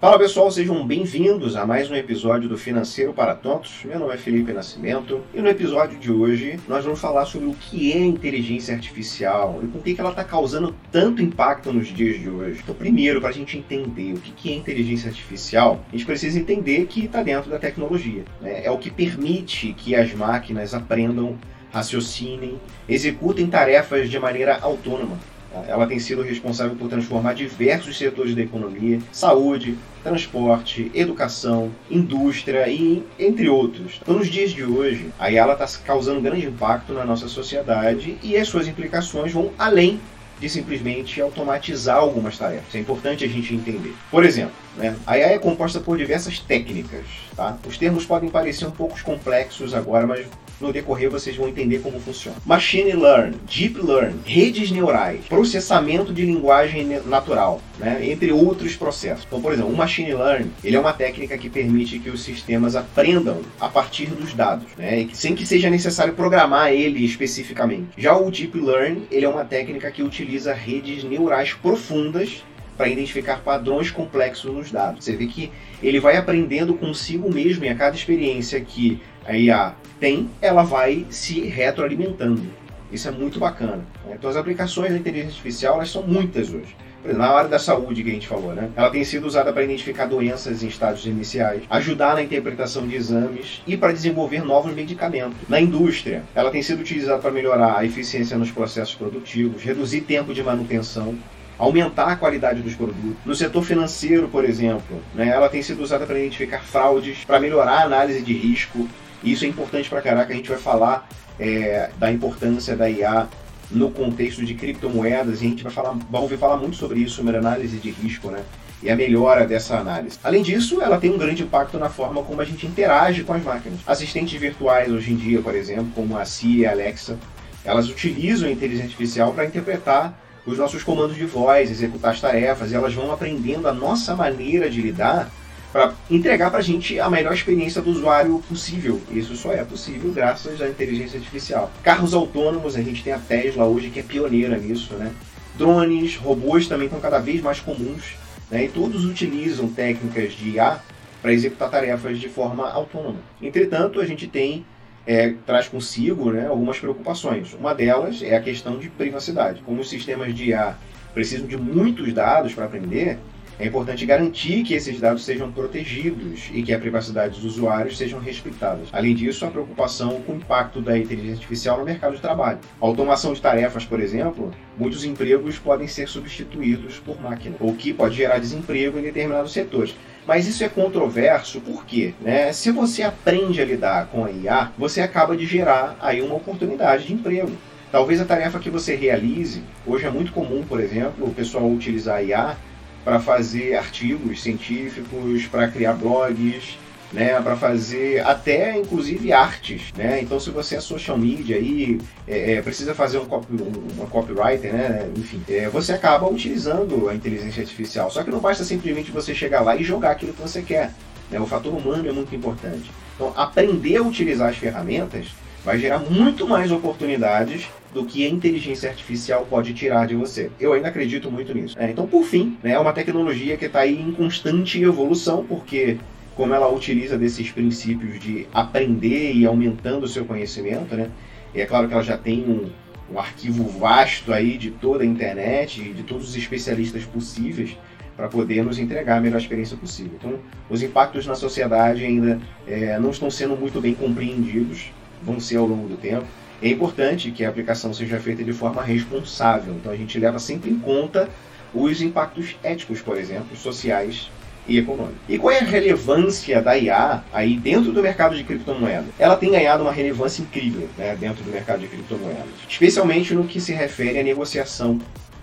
Fala pessoal, sejam bem-vindos a mais um episódio do Financeiro para Tontos. Meu nome é Felipe Nascimento e no episódio de hoje nós vamos falar sobre o que é inteligência artificial e por que ela está causando tanto impacto nos dias de hoje. Então, primeiro, para a gente entender o que é inteligência artificial, a gente precisa entender que está dentro da tecnologia. Né? É o que permite que as máquinas aprendam, raciocinem, executem tarefas de maneira autônoma. Ela tem sido responsável por transformar diversos setores da economia, saúde, transporte, educação, indústria e entre outros. Então, nos dias de hoje, a IA está causando grande impacto na nossa sociedade e as suas implicações vão além de simplesmente automatizar algumas tarefas. É importante a gente entender. Por exemplo, né, a IA é composta por diversas técnicas. Tá? Os termos podem parecer um pouco complexos agora, mas no decorrer vocês vão entender como funciona. Machine Learn, Deep Learn, redes neurais, processamento de linguagem natural, né, entre outros processos. Então, por exemplo, o Machine Learn ele é uma técnica que permite que os sistemas aprendam a partir dos dados, né, sem que seja necessário programar ele especificamente. Já o Deep Learn ele é uma técnica que utiliza redes neurais profundas para identificar padrões complexos nos dados. Você vê que ele vai aprendendo consigo mesmo e a cada experiência que a IA tem, ela vai se retroalimentando. Isso é muito bacana. Né? Então as aplicações da inteligência artificial elas são muitas hoje. Na área da saúde que a gente falou, né? Ela tem sido usada para identificar doenças em estágios iniciais, ajudar na interpretação de exames e para desenvolver novos medicamentos. Na indústria, ela tem sido utilizada para melhorar a eficiência nos processos produtivos, reduzir tempo de manutenção, aumentar a qualidade dos produtos. No setor financeiro, por exemplo, né, ela tem sido usada para identificar fraudes, para melhorar a análise de risco. Isso é importante para caraca. A gente vai falar é, da importância da IA no contexto de criptomoedas e a gente vai, falar, vai ouvir falar muito sobre isso, sobre análise de risco, né? E a melhora dessa análise. Além disso, ela tem um grande impacto na forma como a gente interage com as máquinas. Assistentes virtuais hoje em dia, por exemplo, como a Siri e a Alexa, elas utilizam a inteligência artificial para interpretar os nossos comandos de voz, executar as tarefas, e elas vão aprendendo a nossa maneira de lidar para entregar para a gente a melhor experiência do usuário possível. Isso só é possível graças à inteligência artificial. Carros autônomos, a gente tem a Tesla hoje que é pioneira nisso, né? Drones, robôs também estão cada vez mais comuns, né? E todos utilizam técnicas de IA para executar tarefas de forma autônoma. Entretanto, a gente tem é, traz consigo né, algumas preocupações. Uma delas é a questão de privacidade. Como os sistemas de IA precisam de muitos dados para aprender, é importante garantir que esses dados sejam protegidos e que a privacidade dos usuários sejam respeitadas. Além disso, a preocupação com o impacto da inteligência artificial no mercado de trabalho. A automação de tarefas, por exemplo, muitos empregos podem ser substituídos por máquina, o que pode gerar desemprego em determinados setores. Mas isso é controverso porque, né, se você aprende a lidar com a IA, você acaba de gerar aí uma oportunidade de emprego. Talvez a tarefa que você realize, hoje é muito comum, por exemplo, o pessoal utilizar a IA para fazer artigos científicos, para criar blogs, né, para fazer até inclusive artes, né? Então se você é social media aí é, é, precisa fazer um, copy, um uma copywriter, né? Enfim, é, você acaba utilizando a inteligência artificial. Só que não basta simplesmente você chegar lá e jogar aquilo que você quer. Né? O fator humano é muito importante. Então aprender a utilizar as ferramentas vai gerar muito mais oportunidades do que a inteligência artificial pode tirar de você. Eu ainda acredito muito nisso. É, então, por fim, né, é uma tecnologia que está aí em constante evolução, porque como ela utiliza desses princípios de aprender e aumentando o seu conhecimento, né? E é claro que ela já tem um, um arquivo vasto aí de toda a internet e de todos os especialistas possíveis para poder nos entregar a melhor experiência possível. Então, os impactos na sociedade ainda é, não estão sendo muito bem compreendidos, vão ser ao longo do tempo. É importante que a aplicação seja feita de forma responsável, então a gente leva sempre em conta os impactos éticos, por exemplo, sociais e econômico. E qual é a relevância da IA aí dentro do mercado de criptomoedas? Ela tem ganhado uma relevância incrível né, dentro do mercado de criptomoedas, especialmente no que se refere à negociação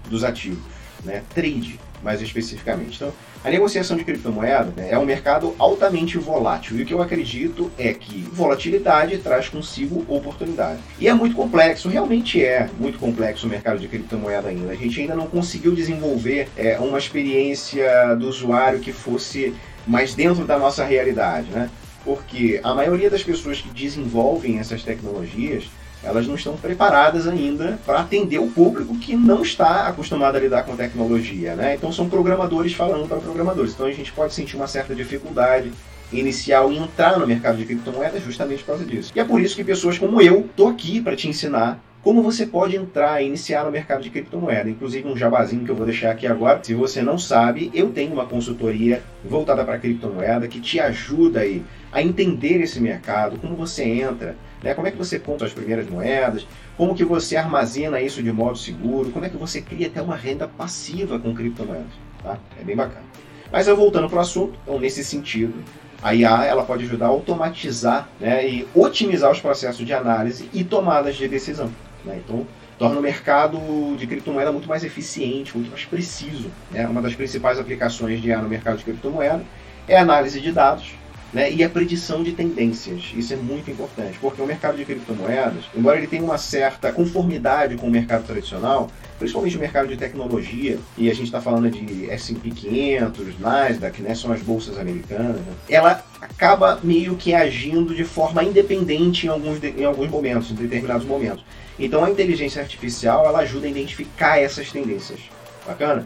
dos ativos, né, trade mais especificamente. Então, a negociação de criptomoeda né, é um mercado altamente volátil e o que eu acredito é que volatilidade traz consigo oportunidade. E é muito complexo, realmente é muito complexo o mercado de criptomoeda ainda. A gente ainda não conseguiu desenvolver é, uma experiência do usuário que fosse mais dentro da nossa realidade, né? Porque a maioria das pessoas que desenvolvem essas tecnologias elas não estão preparadas ainda para atender o público que não está acostumado a lidar com tecnologia, né? Então são programadores falando para programadores. Então a gente pode sentir uma certa dificuldade inicial em entrar no mercado de criptomoedas justamente por causa disso. E é por isso que pessoas como eu tô aqui para te ensinar como você pode entrar e iniciar no mercado de criptomoeda. Inclusive um jabazinho que eu vou deixar aqui agora. Se você não sabe, eu tenho uma consultoria voltada para criptomoeda que te ajuda aí a entender esse mercado, como você entra, né? como é que você compra as primeiras moedas, como que você armazena isso de modo seguro, como é que você cria até uma renda passiva com criptomoedas. Tá? É bem bacana. Mas eu voltando para o assunto, então nesse sentido, a IA ela pode ajudar a automatizar né, e otimizar os processos de análise e tomadas de decisão. Né? Então, torna o mercado de criptomoeda muito mais eficiente, muito mais preciso. Né? Uma das principais aplicações de IA no mercado de criptomoeda é a análise de dados né? e a predição de tendências. Isso é muito importante, porque o mercado de criptomoedas, embora ele tenha uma certa conformidade com o mercado tradicional, principalmente o mercado de tecnologia, e a gente está falando de S&P 500, Nasdaq, né, são as bolsas americanas, né, ela acaba meio que agindo de forma independente em alguns, em alguns momentos, em determinados momentos. Então a inteligência artificial ela ajuda a identificar essas tendências. Bacana?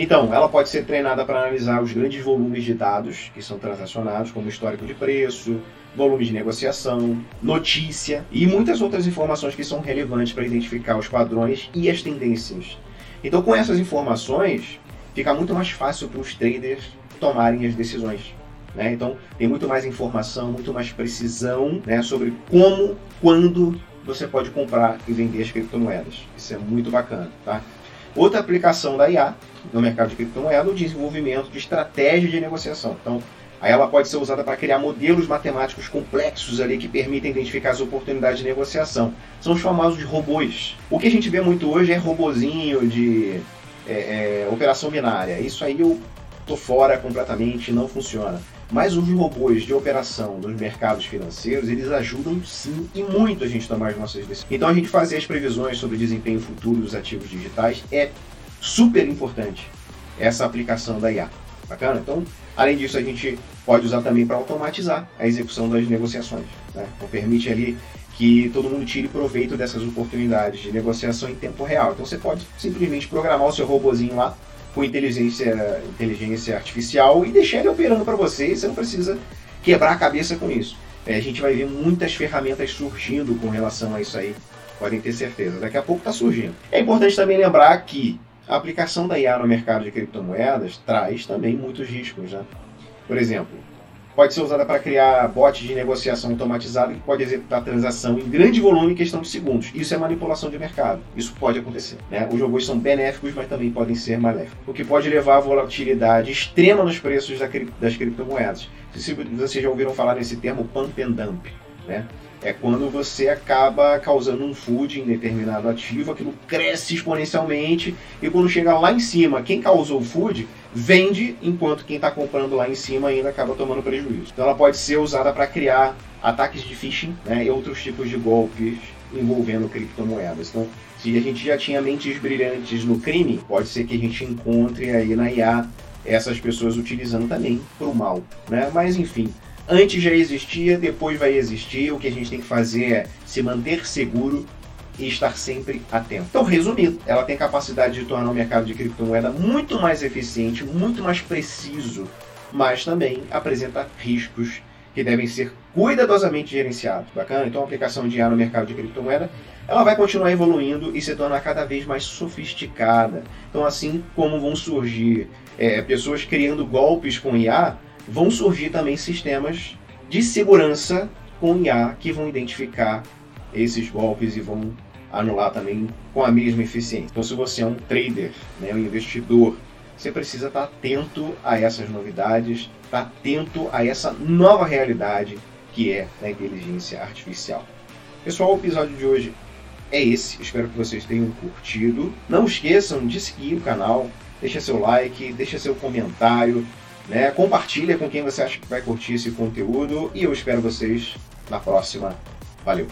Então, ela pode ser treinada para analisar os grandes volumes de dados que são transacionados, como histórico de preço, volume de negociação, notícia e muitas outras informações que são relevantes para identificar os padrões e as tendências. Então, com essas informações, fica muito mais fácil para os traders tomarem as decisões. Né? Então, tem muito mais informação, muito mais precisão né, sobre como, quando você pode comprar e vender as criptomoedas. Isso é muito bacana. Tá? Outra aplicação da IA no mercado de criptomoeda o desenvolvimento de estratégia de negociação. Então, aí ela pode ser usada para criar modelos matemáticos complexos ali que permitem identificar as oportunidades de negociação. São os famosos robôs. O que a gente vê muito hoje é robozinho de é, é, operação binária. Isso aí eu tô fora completamente, não funciona. Mas os robôs de operação dos mercados financeiros, eles ajudam sim e muito a gente tomar as nossas decisões. Então a gente fazer as previsões sobre o desempenho futuro dos ativos digitais é super importante essa aplicação da IA. Bacana? Então, além disso, a gente pode usar também para automatizar a execução das negociações. Né? Então, permite ali que todo mundo tire proveito dessas oportunidades de negociação em tempo real. Então, você pode simplesmente programar o seu robozinho lá com inteligência, inteligência artificial e deixar ele operando para você. E você não precisa quebrar a cabeça com isso. É, a gente vai ver muitas ferramentas surgindo com relação a isso aí. Podem ter certeza. Daqui a pouco está surgindo. É importante também lembrar que a aplicação da IA no mercado de criptomoedas traz também muitos riscos. Né? Por exemplo, pode ser usada para criar bots de negociação automatizado que pode executar transação em grande volume em questão de segundos. Isso é manipulação de mercado. Isso pode acontecer. Né? Os robôs são benéficos, mas também podem ser maléficos. O que pode levar a volatilidade extrema nos preços das criptomoedas. Vocês já ouviram falar nesse termo pump and dump. Né? É quando você acaba causando um food em determinado ativo, aquilo cresce exponencialmente e quando chega lá em cima, quem causou o food vende, enquanto quem está comprando lá em cima ainda acaba tomando prejuízo. Então ela pode ser usada para criar ataques de phishing né, e outros tipos de golpes envolvendo criptomoedas. Então, se a gente já tinha mentes brilhantes no crime, pode ser que a gente encontre aí na IA essas pessoas utilizando também para o mal. Né? Mas enfim, Antes já existia, depois vai existir. O que a gente tem que fazer é se manter seguro e estar sempre atento. Então, resumindo, ela tem capacidade de tornar o mercado de criptomoeda muito mais eficiente, muito mais preciso, mas também apresenta riscos que devem ser cuidadosamente gerenciados. Bacana? Então, a aplicação de IA no mercado de criptomoeda, ela vai continuar evoluindo e se tornar cada vez mais sofisticada. Então, assim como vão surgir é, pessoas criando golpes com IA, vão surgir também sistemas de segurança com IA que vão identificar esses golpes e vão anular também com a mesma eficiência. Então, se você é um trader, né, um investidor, você precisa estar atento a essas novidades, estar atento a essa nova realidade que é a inteligência artificial. Pessoal, o episódio de hoje é esse. Espero que vocês tenham curtido. Não esqueçam de seguir o canal, deixa seu like, deixa seu comentário, né? Compartilha com quem você acha que vai curtir esse conteúdo e eu espero vocês na próxima. Valeu!